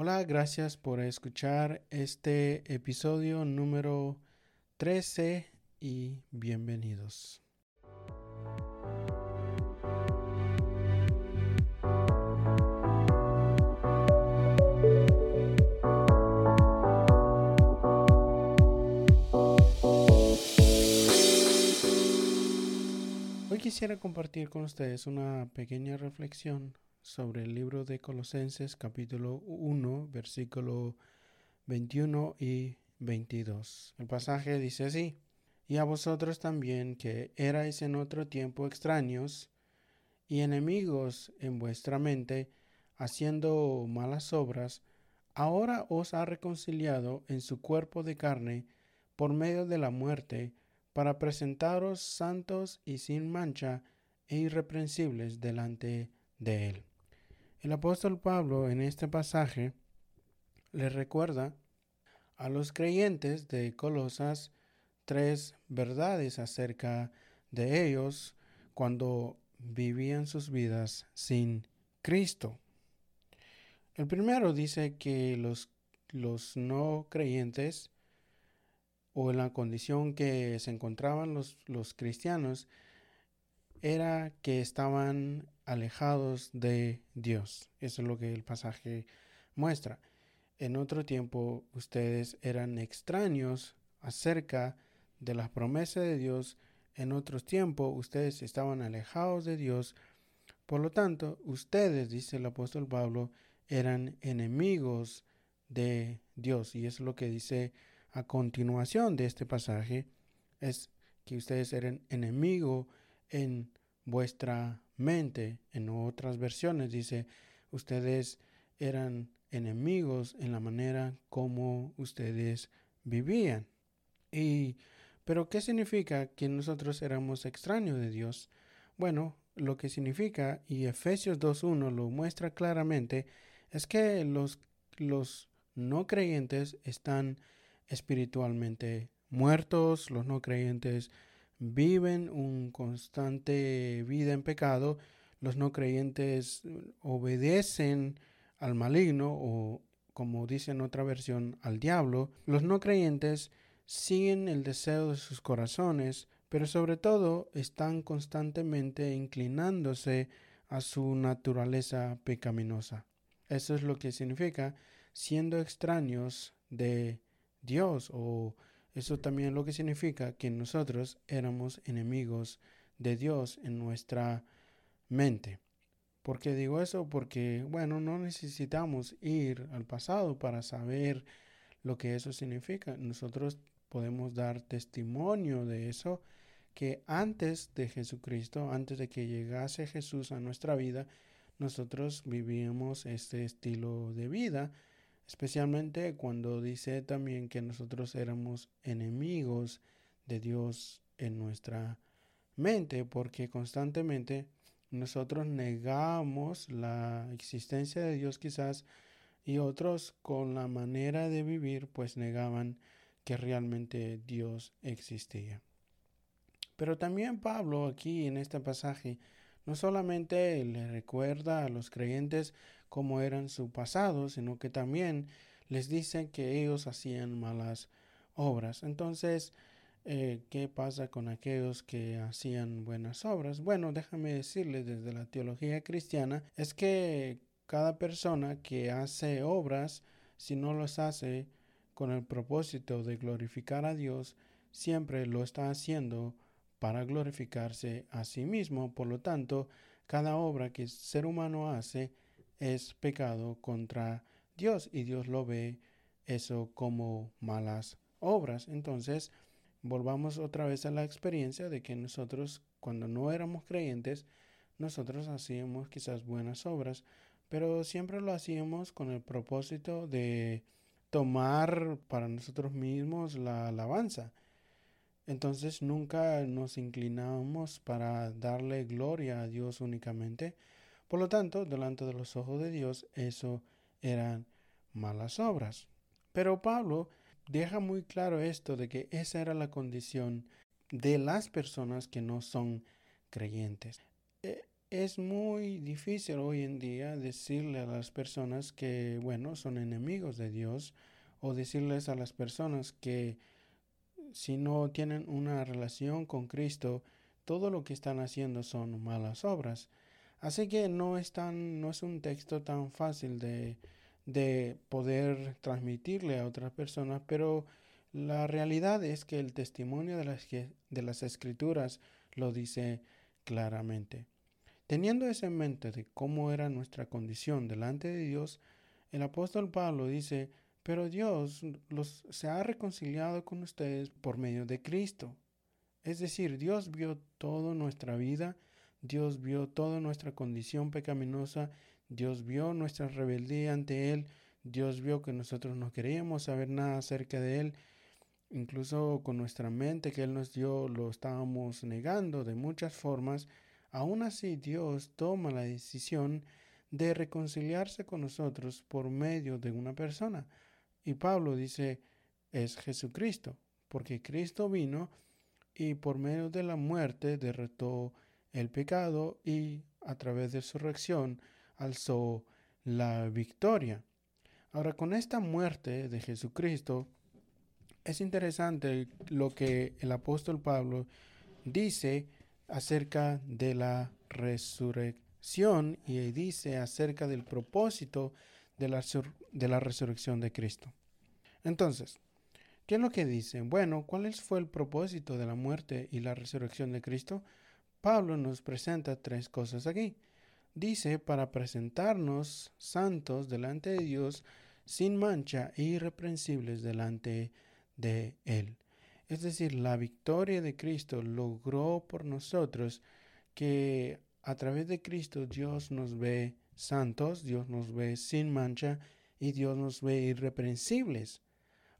Hola, gracias por escuchar este episodio número 13 y bienvenidos. Hoy quisiera compartir con ustedes una pequeña reflexión sobre el libro de Colosenses capítulo 1 versículo 21 y 22. El pasaje dice así, y a vosotros también que erais en otro tiempo extraños y enemigos en vuestra mente, haciendo malas obras, ahora os ha reconciliado en su cuerpo de carne por medio de la muerte, para presentaros santos y sin mancha e irreprensibles delante de él. El apóstol Pablo en este pasaje le recuerda a los creyentes de Colosas tres verdades acerca de ellos cuando vivían sus vidas sin Cristo. El primero dice que los, los no creyentes o en la condición que se encontraban los, los cristianos era que estaban alejados de Dios. Eso es lo que el pasaje muestra. En otro tiempo ustedes eran extraños acerca de las promesas de Dios. En otros tiempos ustedes estaban alejados de Dios. Por lo tanto, ustedes, dice el apóstol Pablo, eran enemigos de Dios. Y es lo que dice a continuación de este pasaje. Es que ustedes eran enemigos en vuestra mente. En otras versiones dice, ustedes eran enemigos en la manera como ustedes vivían. Y pero ¿qué significa que nosotros éramos extraños de Dios? Bueno, lo que significa, y Efesios 2.1 lo muestra claramente, es que los, los no creyentes están espiritualmente muertos, los no creyentes viven un constante vida en pecado, los no creyentes obedecen al maligno o como dice en otra versión al diablo, los no creyentes siguen el deseo de sus corazones, pero sobre todo están constantemente inclinándose a su naturaleza pecaminosa. Eso es lo que significa siendo extraños de Dios o eso también lo que significa que nosotros éramos enemigos de Dios en nuestra mente. ¿Por qué digo eso? Porque, bueno, no necesitamos ir al pasado para saber lo que eso significa. Nosotros podemos dar testimonio de eso, que antes de Jesucristo, antes de que llegase Jesús a nuestra vida, nosotros vivíamos este estilo de vida especialmente cuando dice también que nosotros éramos enemigos de Dios en nuestra mente, porque constantemente nosotros negamos la existencia de Dios quizás y otros con la manera de vivir pues negaban que realmente Dios existía. Pero también Pablo aquí en este pasaje no solamente le recuerda a los creyentes cómo eran su pasado, sino que también les dice que ellos hacían malas obras. Entonces, eh, ¿qué pasa con aquellos que hacían buenas obras? Bueno, déjame decirles desde la teología cristiana, es que cada persona que hace obras, si no los hace con el propósito de glorificar a Dios, siempre lo está haciendo para glorificarse a sí mismo. Por lo tanto, cada obra que el ser humano hace es pecado contra Dios y Dios lo ve eso como malas obras. Entonces, volvamos otra vez a la experiencia de que nosotros, cuando no éramos creyentes, nosotros hacíamos quizás buenas obras, pero siempre lo hacíamos con el propósito de tomar para nosotros mismos la alabanza. Entonces nunca nos inclinamos para darle gloria a Dios únicamente. Por lo tanto, delante de los ojos de Dios, eso eran malas obras. Pero Pablo deja muy claro esto de que esa era la condición de las personas que no son creyentes. Eh, es muy difícil hoy en día decirle a las personas que, bueno, son enemigos de Dios o decirles a las personas que si no tienen una relación con Cristo, todo lo que están haciendo son malas obras. Así que no es, tan, no es un texto tan fácil de, de poder transmitirle a otras personas, pero la realidad es que el testimonio de las, de las escrituras lo dice claramente. Teniendo eso en mente de cómo era nuestra condición delante de Dios, el apóstol Pablo dice, pero Dios los, se ha reconciliado con ustedes por medio de Cristo. Es decir, Dios vio toda nuestra vida, Dios vio toda nuestra condición pecaminosa, Dios vio nuestra rebeldía ante Él, Dios vio que nosotros no queríamos saber nada acerca de Él, incluso con nuestra mente que Él nos dio lo estábamos negando de muchas formas, Aún así Dios toma la decisión de reconciliarse con nosotros por medio de una persona. Y Pablo dice, es Jesucristo, porque Cristo vino y por medio de la muerte derrotó el pecado y a través de su reacción alzó la victoria. Ahora, con esta muerte de Jesucristo, es interesante lo que el apóstol Pablo dice acerca de la resurrección y dice acerca del propósito de la, de la resurrección de Cristo. Entonces, ¿qué es lo que dice? Bueno, ¿cuál fue el propósito de la muerte y la resurrección de Cristo? Pablo nos presenta tres cosas aquí. Dice, para presentarnos santos delante de Dios, sin mancha e irreprensibles delante de Él. Es decir, la victoria de Cristo logró por nosotros que a través de Cristo Dios nos ve santos, Dios nos ve sin mancha y Dios nos ve irreprensibles.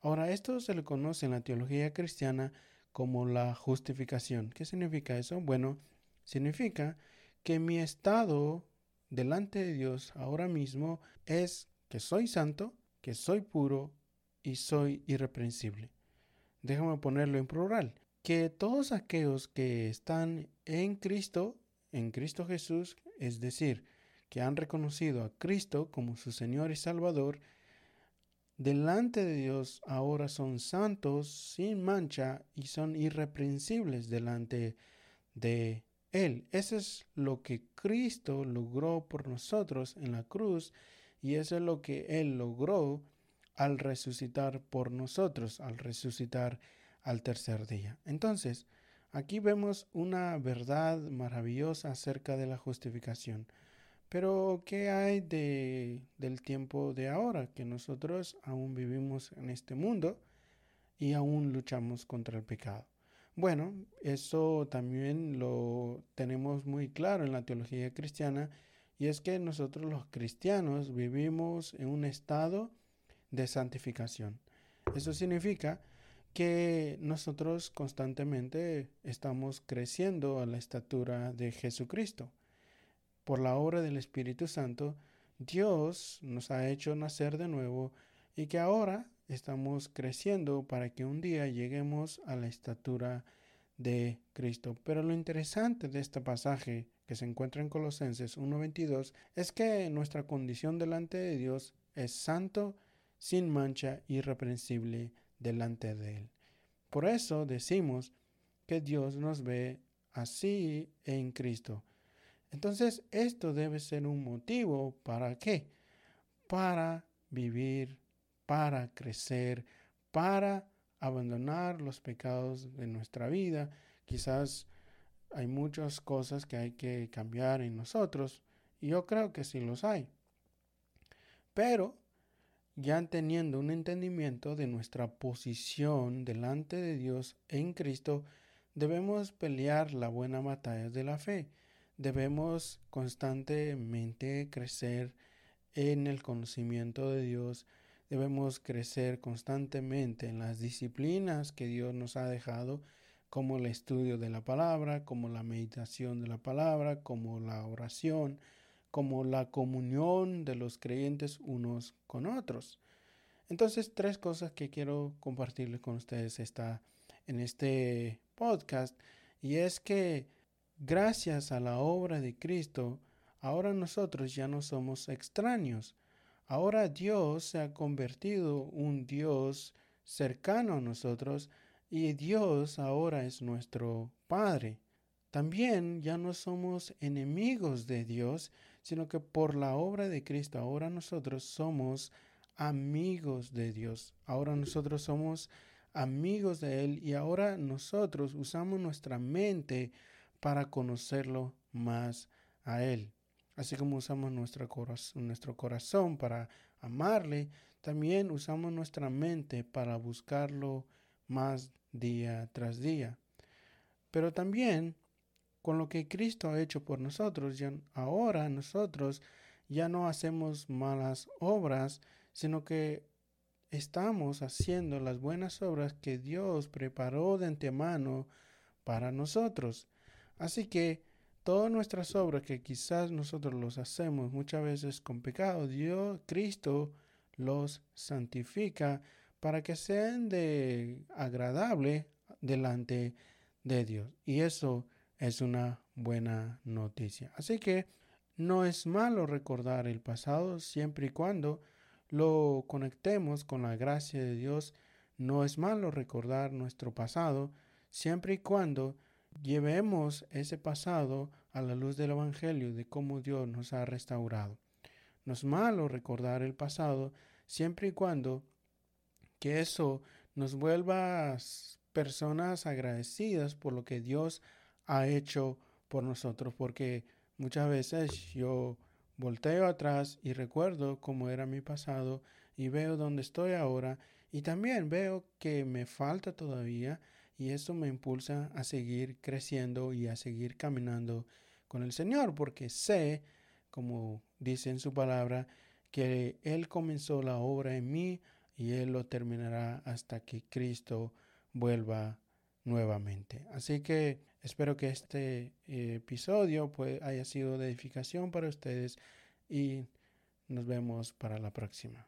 Ahora, esto se le conoce en la teología cristiana como la justificación. ¿Qué significa eso? Bueno, significa que mi estado delante de Dios ahora mismo es que soy santo, que soy puro y soy irreprensible déjame ponerlo en plural, que todos aquellos que están en Cristo, en Cristo Jesús, es decir, que han reconocido a Cristo como su Señor y Salvador, delante de Dios ahora son santos, sin mancha y son irreprensibles delante de Él. Eso es lo que Cristo logró por nosotros en la cruz y eso es lo que Él logró al resucitar por nosotros, al resucitar al tercer día. Entonces, aquí vemos una verdad maravillosa acerca de la justificación. Pero, ¿qué hay de, del tiempo de ahora? Que nosotros aún vivimos en este mundo y aún luchamos contra el pecado. Bueno, eso también lo tenemos muy claro en la teología cristiana y es que nosotros los cristianos vivimos en un estado de santificación. Eso significa que nosotros constantemente estamos creciendo a la estatura de Jesucristo. Por la obra del Espíritu Santo, Dios nos ha hecho nacer de nuevo y que ahora estamos creciendo para que un día lleguemos a la estatura de Cristo. Pero lo interesante de este pasaje que se encuentra en Colosenses 1.22 es que nuestra condición delante de Dios es santo sin mancha irreprensible delante de Él. Por eso decimos que Dios nos ve así en Cristo. Entonces, esto debe ser un motivo para qué? Para vivir, para crecer, para abandonar los pecados de nuestra vida. Quizás hay muchas cosas que hay que cambiar en nosotros y yo creo que sí los hay. Pero ya teniendo un entendimiento de nuestra posición delante de Dios en Cristo, debemos pelear la buena batalla de la fe. Debemos constantemente crecer en el conocimiento de Dios. Debemos crecer constantemente en las disciplinas que Dios nos ha dejado, como el estudio de la palabra, como la meditación de la palabra, como la oración, como la comunión de los creyentes unos con otros. Entonces, tres cosas que quiero compartirles con ustedes está en este podcast y es que gracias a la obra de Cristo, ahora nosotros ya no somos extraños. Ahora Dios se ha convertido un Dios cercano a nosotros y Dios ahora es nuestro Padre. También ya no somos enemigos de Dios, sino que por la obra de Cristo ahora nosotros somos amigos de Dios. Ahora nosotros somos amigos de Él y ahora nosotros usamos nuestra mente para conocerlo más a Él. Así como usamos nuestro corazón, nuestro corazón para amarle, también usamos nuestra mente para buscarlo más día tras día. Pero también con lo que Cristo ha hecho por nosotros, ya ahora nosotros ya no hacemos malas obras, sino que estamos haciendo las buenas obras que Dios preparó de antemano para nosotros. Así que todas nuestras obras que quizás nosotros los hacemos muchas veces con pecado, Dios, Cristo los santifica para que sean de agradable delante de Dios. Y eso es una buena noticia. Así que no es malo recordar el pasado siempre y cuando lo conectemos con la gracia de Dios. No es malo recordar nuestro pasado siempre y cuando llevemos ese pasado a la luz del Evangelio de cómo Dios nos ha restaurado. No es malo recordar el pasado siempre y cuando que eso nos vuelva personas agradecidas por lo que Dios ha hecho por nosotros, porque muchas veces yo volteo atrás y recuerdo cómo era mi pasado y veo dónde estoy ahora y también veo que me falta todavía y eso me impulsa a seguir creciendo y a seguir caminando con el Señor, porque sé, como dice en su palabra, que Él comenzó la obra en mí y Él lo terminará hasta que Cristo vuelva nuevamente. Así que espero que este eh, episodio pues, haya sido de edificación para ustedes y nos vemos para la próxima.